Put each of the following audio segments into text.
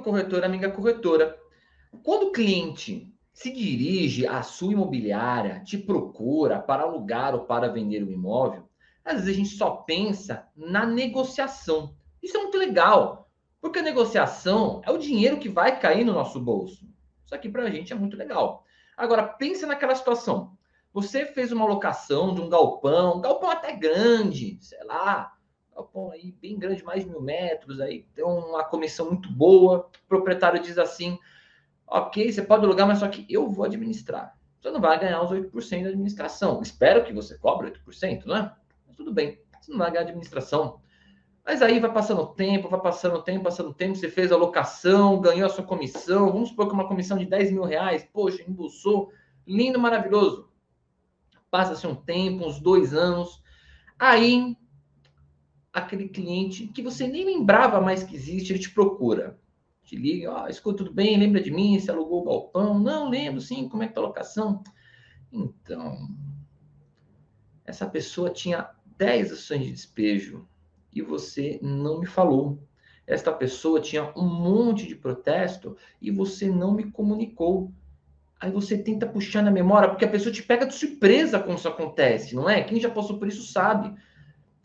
amigo corretor, amiga corretora, quando o cliente se dirige à sua imobiliária, te procura para alugar ou para vender o imóvel, às vezes a gente só pensa na negociação. Isso é muito legal, porque a negociação é o dinheiro que vai cair no nosso bolso. Isso aqui para a gente é muito legal. Agora, pensa naquela situação. Você fez uma locação de um galpão, um galpão até grande, sei lá, galpão aí bem grande, mais de mil metros, aí tem uma comissão muito boa. O proprietário diz assim: ok, você pode alugar, mas só que eu vou administrar. Você não vai ganhar os 8% da administração. Espero que você cobre 8%, não é? Mas tudo bem, você não vai ganhar administração. Mas aí vai passando o tempo, vai passando o tempo, passando o tempo, você fez a locação, ganhou a sua comissão, vamos supor que uma comissão de 10 mil reais, poxa, embolsou, lindo, maravilhoso. Passa-se um tempo, uns dois anos, aí aquele cliente que você nem lembrava mais que existe, ele te procura. Te liga, ó, oh, escuta, tudo bem? Lembra de mim? Você alugou o galpão? Não, lembro, sim. Como é que tá a locação? Então, essa pessoa tinha 10 ações de despejo e você não me falou. Esta pessoa tinha um monte de protesto e você não me comunicou. Aí você tenta puxar na memória, porque a pessoa te pega de surpresa quando isso acontece, não é? Quem já passou por isso sabe.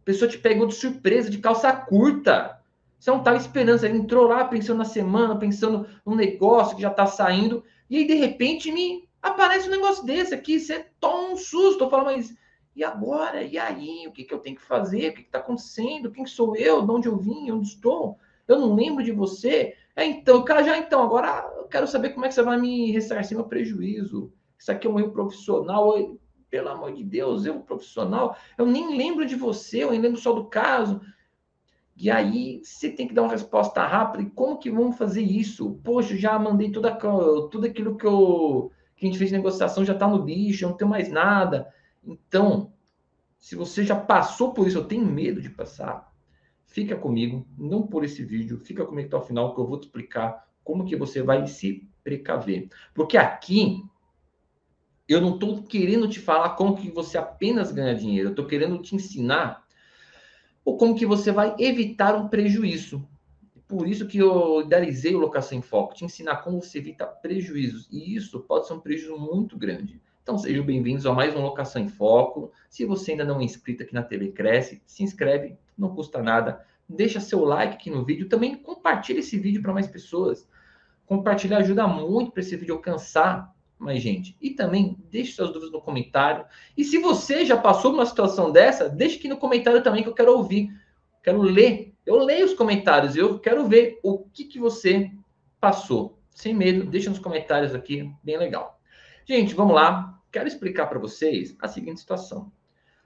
A pessoa te pegou de surpresa, de calça curta. Você não estava esperando, você entrou lá pensando na semana, pensando no negócio que já está saindo, e aí de repente me aparece um negócio desse aqui, você toma um susto, eu falo, mas e agora? E aí? O que, que eu tenho que fazer? O que está acontecendo? Quem sou eu? De onde eu vim? Onde estou? Eu não lembro de você. É, então, cara, já então, agora eu quero saber como é que você vai me ressarcir meu prejuízo. Isso aqui é um erro profissional. Pelo amor de Deus, erro profissional. Eu nem lembro de você, eu nem lembro só do caso. E aí você tem que dar uma resposta rápida. E como que vamos fazer isso? Poxa, já mandei tudo, aquilo que, eu, que a gente fez de negociação já está no lixo, eu não tenho mais nada. Então, se você já passou por isso, eu tenho medo de passar, fica comigo, não por esse vídeo, fica comigo até o final que eu vou te explicar como que você vai se precaver. Porque aqui eu não estou querendo te falar como que você apenas ganha dinheiro, eu estou querendo te ensinar ou como que você vai evitar um prejuízo. Por isso que eu idealizei o Locação em Foco, te ensinar como você evita prejuízos. E isso pode ser um prejuízo muito grande. Então sejam bem-vindos a mais uma Locação em Foco. Se você ainda não é inscrito aqui na TV Cresce, se inscreve, não custa nada. Deixa seu like aqui no vídeo. Também compartilhe esse vídeo para mais pessoas. Compartilhar ajuda muito para esse vídeo alcançar mais gente. E também deixe suas dúvidas no comentário. E se você já passou por uma situação dessa, deixe aqui no comentário também que eu quero ouvir. Quero ler. Eu leio os comentários. Eu quero ver o que, que você passou. Sem medo, deixa nos comentários aqui. Bem legal. Gente, vamos lá. Quero explicar para vocês a seguinte situação.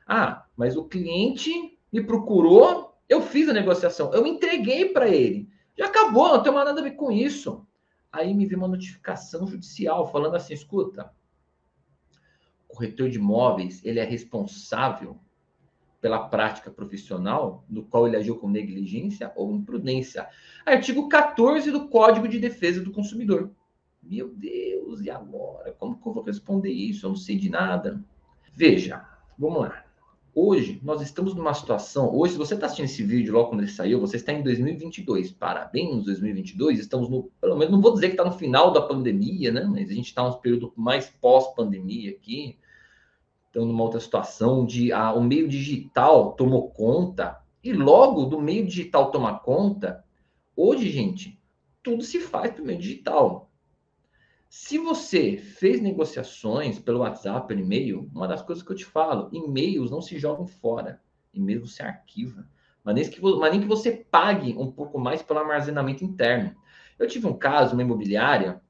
Ah, mas o cliente me procurou, eu fiz a negociação, eu entreguei para ele. Já acabou, não tem mais nada a ver com isso. Aí me veio uma notificação judicial falando assim: escuta, o corretor de imóveis ele é responsável pela prática profissional no qual ele agiu com negligência ou imprudência. Artigo 14 do Código de Defesa do Consumidor. Meu Deus, e agora? Como que eu vou responder isso? Eu não sei de nada. Veja, vamos lá. Hoje, nós estamos numa situação. Hoje, se você está assistindo esse vídeo logo quando ele saiu, você está em 2022. Parabéns, 2022. Estamos no. Pelo menos, não vou dizer que está no final da pandemia, né? Mas a gente está num período mais pós-pandemia aqui. Estamos numa outra situação onde a, o meio digital tomou conta. E logo do meio digital tomar conta, hoje, gente, tudo se faz pelo meio digital. Se você fez negociações pelo WhatsApp, pelo e-mail, uma das coisas que eu te falo, e-mails não se jogam fora. E-mail você arquiva. Mas nem, que, mas nem que você pague um pouco mais pelo armazenamento interno. Eu tive um caso, uma imobiliária,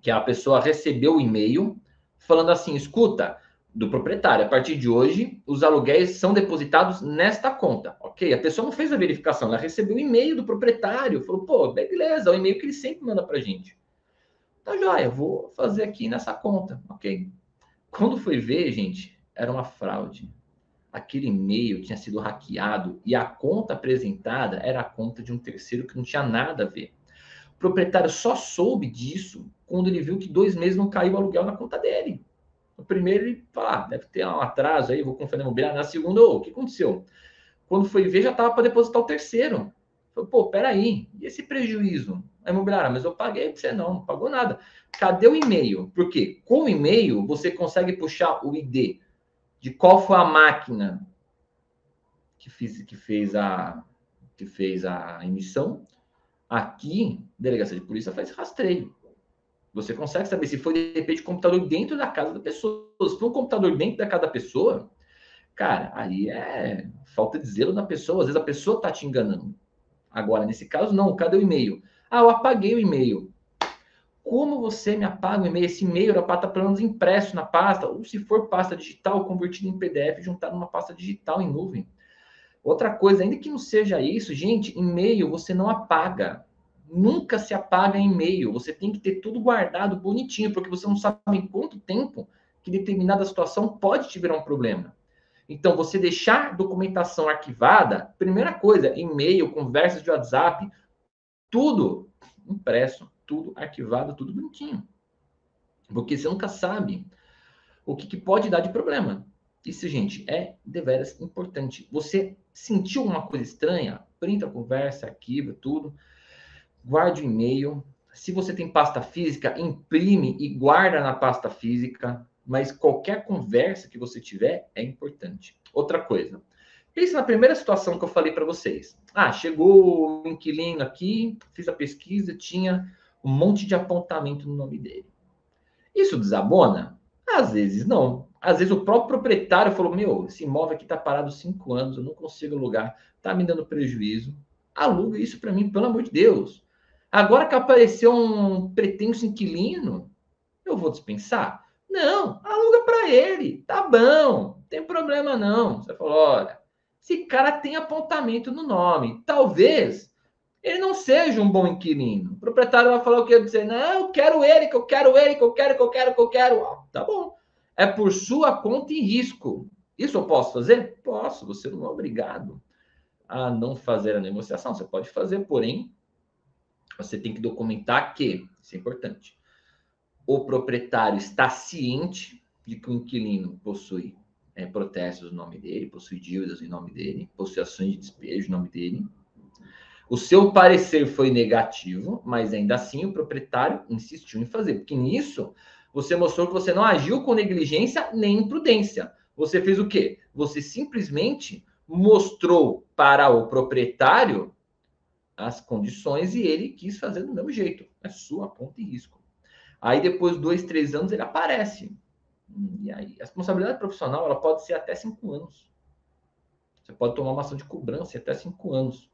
que a pessoa recebeu o e-mail falando assim: escuta, do proprietário, a partir de hoje, os aluguéis são depositados nesta conta. Ok, a pessoa não fez a verificação, ela recebeu o e-mail do proprietário, falou: pô, beleza, é o e-mail que ele sempre manda para gente. Tá joia, vou fazer aqui nessa conta, ok? Quando foi ver, gente, era uma fraude. Aquele e-mail tinha sido hackeado e a conta apresentada era a conta de um terceiro que não tinha nada a ver. O proprietário só soube disso quando ele viu que dois meses não caiu o aluguel na conta dele. No primeiro, ele falou: ah, deve ter um atraso aí, vou conferir imobiliário. Na segunda, oh, o que aconteceu? Quando foi ver, já estava para depositar o terceiro. Falei, pô, peraí, e esse prejuízo? A imobiliária, mas eu paguei para você não, não pagou nada. Cadê o e-mail? Porque com o e-mail você consegue puxar o ID de qual foi a máquina que, fiz, que fez a que fez a emissão. Aqui, delegacia de polícia faz rastreio. Você consegue saber se foi de repente computador dentro da casa da pessoa. Se for um computador dentro da casa da pessoa, cara, aí é falta de zelo da pessoa. Às vezes a pessoa tá te enganando. Agora, nesse caso, não. Cadê o e-mail? Ah, eu apaguei o e-mail. Como você me apaga o e-mail? Esse e-mail era para estar pelo menos impresso na pasta, ou se for pasta digital, convertido em PDF, juntar numa pasta digital em nuvem. Outra coisa, ainda que não seja isso, gente, e-mail você não apaga nunca se apaga em e-mail. Você tem que ter tudo guardado bonitinho, porque você não sabe em quanto tempo que determinada situação pode te virar um problema. Então, você deixar documentação arquivada, primeira coisa, e-mail, conversas de WhatsApp, tudo impresso, tudo arquivado, tudo bonitinho. Porque você nunca sabe o que, que pode dar de problema. Isso, gente, é deveras importante. Você sentiu uma coisa estranha? Printa a conversa, arquiva tudo guarde o e-mail. Se você tem pasta física, imprime e guarda na pasta física. Mas qualquer conversa que você tiver é importante. Outra coisa. Pense na primeira situação que eu falei para vocês. Ah, chegou o inquilino aqui, fiz a pesquisa, tinha um monte de apontamento no nome dele. Isso desabona? Às vezes não. Às vezes o próprio proprietário falou: Meu, esse imóvel aqui está parado cinco anos, eu não consigo alugar, está me dando prejuízo. Aluga isso para mim, pelo amor de Deus. Agora que apareceu um pretenso inquilino, eu vou dispensar? Não, aluga para ele, tá bom, não tem problema não. Você falou, olha, esse cara tem apontamento no nome, talvez ele não seja um bom inquilino. O proprietário vai falar o? Eu dizer, não, eu quero ele, que eu quero ele, que eu quero, que eu quero, que eu quero. Ah, tá bom. É por sua conta e risco. Isso eu posso fazer? Posso, você não é obrigado a não fazer a negociação. Você pode fazer, porém, você tem que documentar que, isso é importante, o proprietário está ciente de que o inquilino possui é, protestos no nome dele, possui dívidas em nome dele, possui ações de despejo no nome dele. O seu parecer foi negativo, mas ainda assim o proprietário insistiu em fazer, porque nisso você mostrou que você não agiu com negligência nem imprudência. Você fez o quê? Você simplesmente mostrou para o proprietário as condições e ele quis fazer do mesmo jeito. É sua ponta e risco. Aí depois, dois, três anos, ele aparece. E aí, a responsabilidade profissional ela pode ser até cinco anos. Você pode tomar uma ação de cobrança até cinco anos.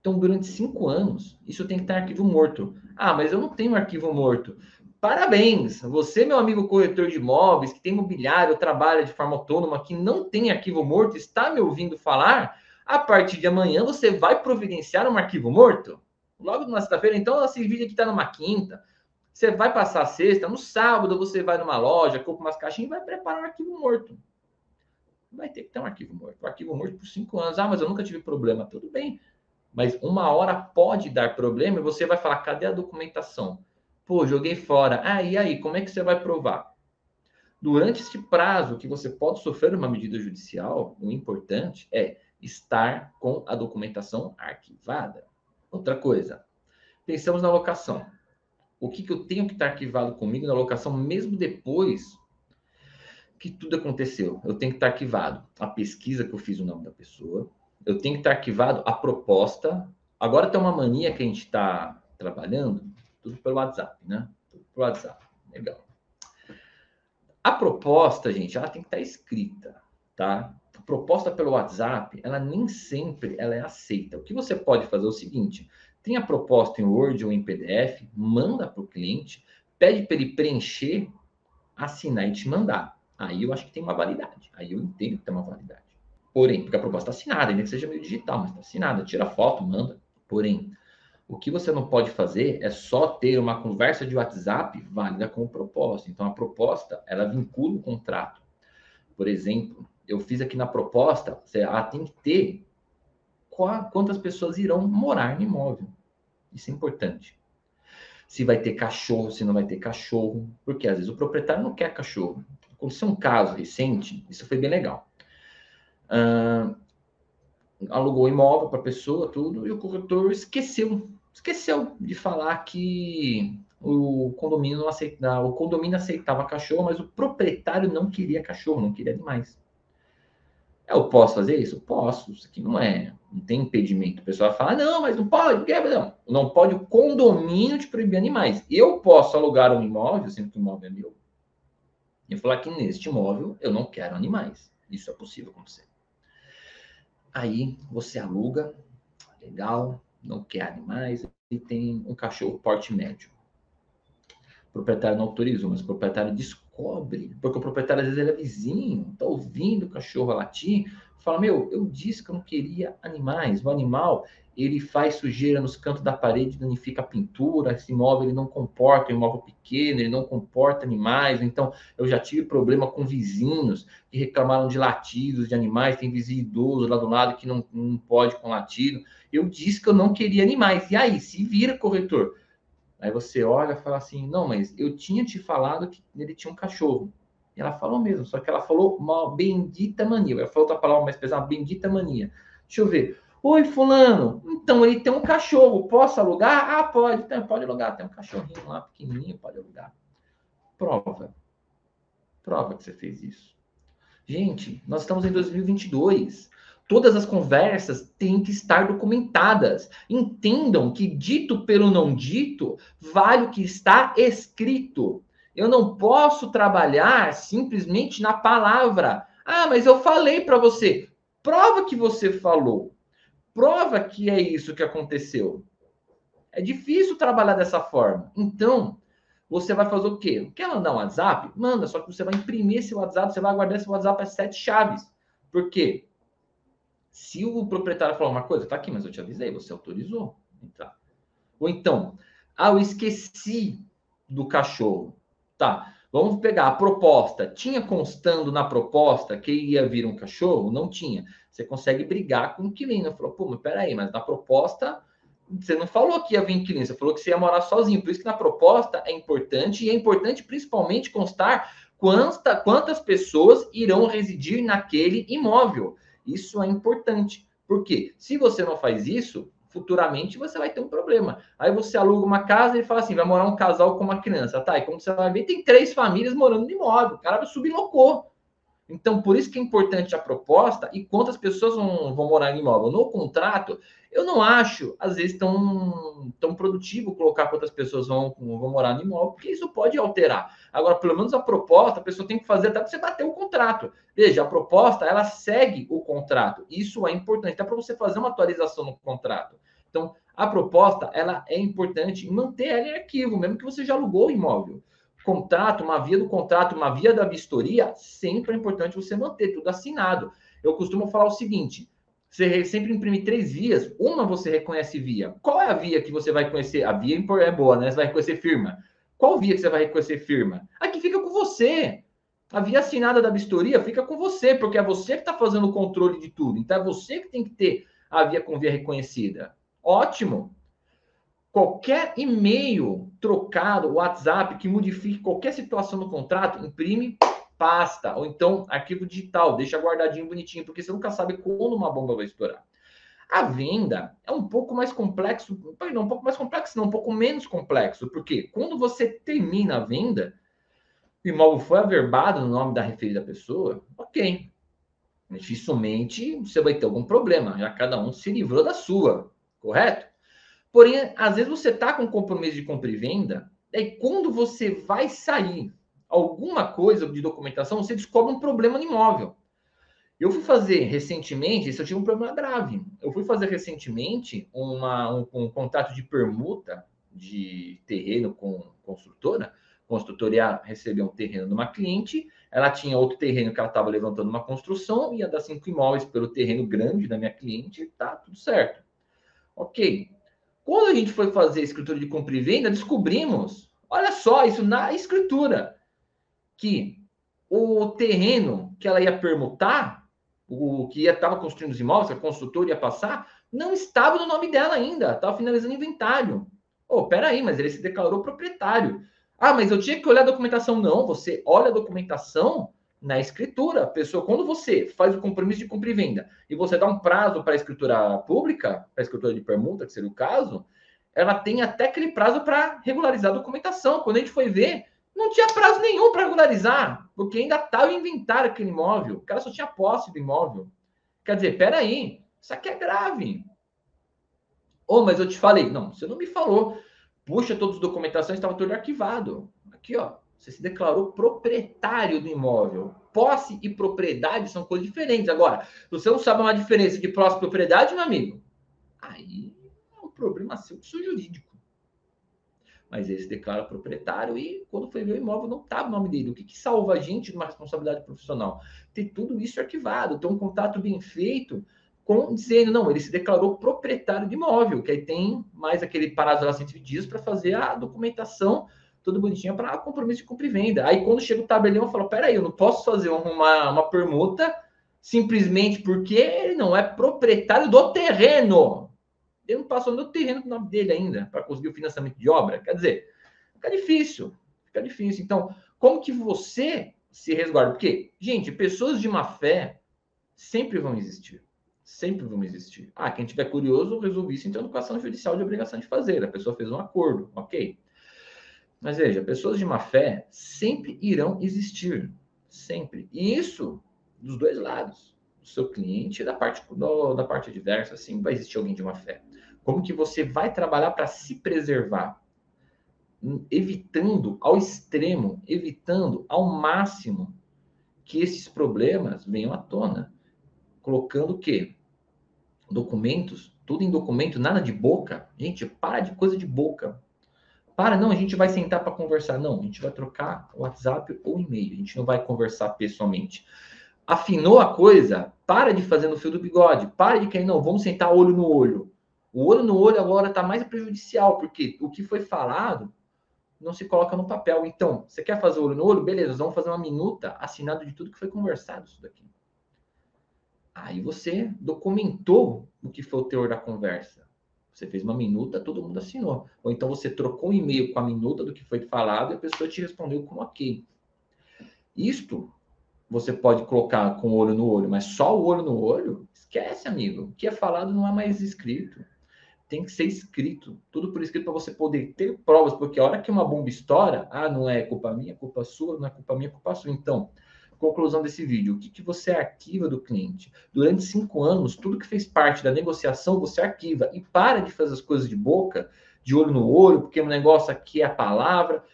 Então, durante cinco anos, isso tem que estar arquivo morto. Ah, mas eu não tenho arquivo morto. Parabéns! Você, meu amigo corretor de imóveis, que tem imobiliário, trabalha de forma autônoma, que não tem arquivo morto, está me ouvindo falar, a partir de amanhã, você vai providenciar um arquivo morto? Logo na sexta-feira, então, esse vídeo aqui está numa quinta. Você vai passar a sexta, no sábado você vai numa loja, compra umas caixinhas e vai preparar um arquivo morto. Vai ter que ter um arquivo morto. Um arquivo morto por cinco anos. Ah, mas eu nunca tive problema. Tudo bem. Mas uma hora pode dar problema e você vai falar: cadê a documentação? Pô, joguei fora. Ah, e aí? Como é que você vai provar? Durante este prazo que você pode sofrer uma medida judicial, o importante é estar com a documentação arquivada. Outra coisa, pensamos na locação. O que, que eu tenho que estar arquivado comigo na locação, mesmo depois que tudo aconteceu? Eu tenho que estar arquivado a pesquisa que eu fiz o nome da pessoa, eu tenho que estar arquivado a proposta. Agora tem uma mania que a gente está trabalhando, tudo pelo WhatsApp, né? Tudo pelo WhatsApp. Legal. A proposta, gente, ela tem que estar escrita, tá? Proposta pelo WhatsApp, ela nem sempre ela é aceita. O que você pode fazer é o seguinte: tem a proposta em Word ou em PDF, manda para o cliente, pede para ele preencher, assinar e te mandar. Aí eu acho que tem uma validade. Aí eu entendo que tem uma validade. Porém, porque a proposta está assinada, ainda que seja meio digital, mas está assinada, tira foto, manda. Porém, o que você não pode fazer é só ter uma conversa de WhatsApp válida com o propósito. Então, a proposta, ela vincula o contrato. Por exemplo, eu fiz aqui na proposta, ela tem que ter quantas pessoas irão morar no imóvel. Isso é importante. Se vai ter cachorro, se não vai ter cachorro, porque às vezes o proprietário não quer cachorro. Aconteceu um caso recente, isso foi bem legal. Alugou o imóvel para a pessoa, tudo, e o corretor esqueceu, esqueceu de falar que o condomínio não aceitava, o condomínio aceitava cachorro, mas o proprietário não queria cachorro, não queria animais. Eu posso fazer isso? Posso. Isso aqui não é, não tem impedimento. O pessoal fala, não, mas não pode, não. Não pode o condomínio te proibir animais. Eu posso alugar um imóvel, sendo que o imóvel é meu, e falar que neste imóvel eu não quero animais. Isso é possível acontecer. Aí você aluga, legal, não quer animais, e tem um cachorro porte médio. O proprietário não autorizou, mas o proprietário descobre, porque o proprietário às vezes ele é vizinho, tá ouvindo o cachorro latir, fala: Meu, eu disse que eu não queria animais, o animal ele faz sujeira nos cantos da parede, danifica a pintura, esse imóvel ele não comporta, é um imóvel pequeno, ele não comporta animais, então eu já tive problema com vizinhos que reclamaram de latidos de animais, tem vizinho idoso lá do lado que não, não pode com latido, eu disse que eu não queria animais, e aí, se vira corretor, aí você olha e fala assim, não, mas eu tinha te falado que ele tinha um cachorro, e ela falou mesmo, só que ela falou uma bendita mania, ela falou outra palavra mais pesada, bendita mania, deixa eu ver, Oi, fulano. Então, ele tem um cachorro. Posso alugar? Ah, pode. Então, pode alugar. Tem um cachorrinho lá pequenininho, pode alugar. Prova. Prova que você fez isso. Gente, nós estamos em 2022. Todas as conversas têm que estar documentadas. Entendam que dito pelo não dito vale o que está escrito. Eu não posso trabalhar simplesmente na palavra. Ah, mas eu falei para você. Prova que você falou prova que é isso que aconteceu. É difícil trabalhar dessa forma. Então, você vai fazer o quê? Quer mandar um WhatsApp? Manda, só que você vai imprimir esse WhatsApp, você vai guardar esse WhatsApp as sete chaves. Por quê? Se o proprietário falar uma coisa, tá aqui, mas eu te avisei, você autorizou. Então, ou então, ah, eu esqueci do cachorro. Tá, vamos pegar a proposta. Tinha constando na proposta que ia vir um cachorro? Não tinha. Você consegue brigar com o inquilino. Falou, pô, mas peraí, mas na proposta você não falou que ia vir inquilino, você falou que você ia morar sozinho. Por isso que na proposta é importante, e é importante principalmente constar quanta, quantas pessoas irão residir naquele imóvel. Isso é importante. Porque se você não faz isso, futuramente você vai ter um problema. Aí você aluga uma casa e fala assim: vai morar um casal com uma criança. Tá, e como você vai ver, tem três famílias morando no imóvel. O cara loucou. Então, por isso que é importante a proposta e quantas pessoas vão, vão morar em imóvel. No contrato, eu não acho, às vezes, tão, tão produtivo colocar quantas pessoas vão, vão morar no imóvel, porque isso pode alterar. Agora, pelo menos a proposta, a pessoa tem que fazer até para você bater o contrato. Veja, a proposta, ela segue o contrato. Isso é importante, até para você fazer uma atualização no contrato. Então, a proposta, ela é importante manter ela em arquivo, mesmo que você já alugou o imóvel contrato, uma via do contrato, uma via da vistoria, sempre é importante você manter tudo assinado. Eu costumo falar o seguinte: você sempre imprime três vias, uma você reconhece via. Qual é a via que você vai conhecer? A via é boa, né? Você vai reconhecer firma. Qual via que você vai reconhecer firma? Aqui fica com você. A via assinada da vistoria fica com você, porque é você que está fazendo o controle de tudo. Então é você que tem que ter a via com via reconhecida. Ótimo. Qualquer e-mail trocado, WhatsApp, que modifique qualquer situação no contrato, imprime, pasta, ou então arquivo digital, deixa guardadinho bonitinho, porque você nunca sabe quando uma bomba vai estourar. A venda é um pouco mais complexo, não um pouco mais complexo, não, um pouco menos complexo, porque quando você termina a venda, o imóvel foi averbado no nome da referida pessoa, ok. Dificilmente você vai ter algum problema, já cada um se livrou da sua, correto? Porém, às vezes você está com compromisso de compra e venda, e quando você vai sair alguma coisa de documentação, você descobre um problema no imóvel. Eu fui fazer recentemente, isso eu tive um problema grave. Eu fui fazer recentemente uma, um, um contrato de permuta de terreno com construtora. Construtora recebeu um terreno de uma cliente, ela tinha outro terreno que ela estava levantando uma construção, ia dar cinco imóveis pelo terreno grande da minha cliente, tá tudo certo. Ok. Quando a gente foi fazer a escritura de compra e venda, descobrimos, olha só, isso na escritura, que o terreno que ela ia permutar, o que estava construindo os imóveis, a construtora ia passar, não estava no nome dela ainda, estava finalizando o inventário. Oh, peraí, mas ele se declarou proprietário. Ah, mas eu tinha que olhar a documentação. Não, você olha a documentação na escritura. Pessoa, quando você faz o compromisso de compra e venda e você dá um prazo para a escritura pública, para a escritura de permuta, que seria o caso, ela tem até aquele prazo para regularizar a documentação. Quando a gente foi ver, não tinha prazo nenhum para regularizar, porque ainda estava em inventário aquele imóvel. O cara só tinha posse do imóvel. Quer dizer, peraí, isso aqui é grave. Oh, mas eu te falei. Não, você não me falou. Puxa, todas as documentações estavam tudo arquivado. Aqui, ó. Você se declarou proprietário do imóvel. Posse e propriedade são coisas diferentes. Agora, você não sabe uma diferença de posse e propriedade, meu amigo, aí é um problema seu jurídico. Mas ele se declara proprietário e quando foi ver o imóvel não estava no nome dele. O que, que salva a gente de uma responsabilidade profissional? Ter tudo isso arquivado, ter um contato bem feito com dizendo, não, ele se declarou proprietário de imóvel, que aí tem mais aquele prazo lá 120 dias para fazer a documentação tudo bonitinho para compromisso de compra e venda. Aí quando chega o tabelião, eu falo, peraí, eu não posso fazer uma, uma permuta simplesmente porque ele não é proprietário do terreno. Ele não passou no terreno com o nome dele ainda para conseguir o financiamento de obra. Quer dizer, fica difícil, fica difícil. Então, como que você se resguarda? Porque, gente, pessoas de má fé sempre vão existir. Sempre vão existir. Ah, quem tiver curioso, resolvi isso então com ação judicial de obrigação de fazer. A pessoa fez um acordo, ok. Mas veja, pessoas de má fé sempre irão existir. Sempre. E isso dos dois lados. Do seu cliente e da parte, do, da parte adversa, sempre vai existir alguém de má fé. Como que você vai trabalhar para se preservar? Evitando ao extremo, evitando ao máximo que esses problemas venham à tona. Colocando o quê? Documentos, tudo em documento, nada de boca. Gente, para de coisa de boca para, não, a gente vai sentar para conversar. Não, a gente vai trocar WhatsApp ou e-mail. A gente não vai conversar pessoalmente. Afinou a coisa, para de fazer no fio do bigode. Para de cair, não, vamos sentar olho no olho. O olho no olho agora está mais prejudicial, porque o que foi falado não se coloca no papel. Então, você quer fazer olho no olho? Beleza, vamos fazer uma minuta assinada de tudo que foi conversado isso daqui. Aí você documentou o que foi o teor da conversa. Você fez uma minuta, todo mundo assinou. Ou então você trocou um e-mail com a minuta do que foi falado e a pessoa te respondeu com ok. Isto você pode colocar com o olho no olho, mas só o olho no olho, esquece, amigo. O que é falado não é mais escrito. Tem que ser escrito. Tudo por escrito para você poder ter provas, porque a hora que uma bomba estoura, ah, não é culpa minha, é culpa sua, não é culpa minha, é culpa sua. Então, conclusão desse vídeo, o que, que você arquiva do cliente? Durante cinco anos, tudo que fez parte da negociação, você arquiva e para de fazer as coisas de boca, de olho no olho, porque o negócio aqui é a palavra.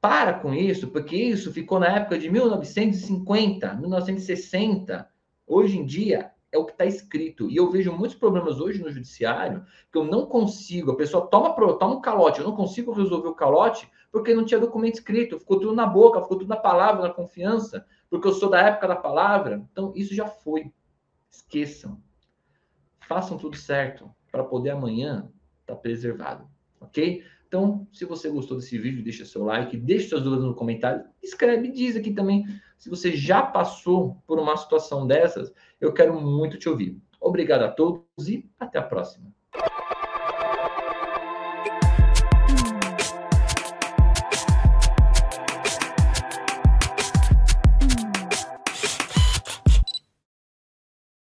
Para com isso, porque isso ficou na época de 1950, 1960. Hoje em dia é o que está escrito. E eu vejo muitos problemas hoje no judiciário que eu não consigo. A pessoa toma, toma um calote, eu não consigo resolver o calote porque não tinha documento escrito, ficou tudo na boca, ficou tudo na palavra, na confiança, porque eu sou da época da palavra. Então, isso já foi. Esqueçam. Façam tudo certo para poder amanhã estar tá preservado, ok? Então, se você gostou desse vídeo, deixa seu like, deixa suas dúvidas no comentário, escreve, diz aqui também se você já passou por uma situação dessas, eu quero muito te ouvir. Obrigado a todos e até a próxima.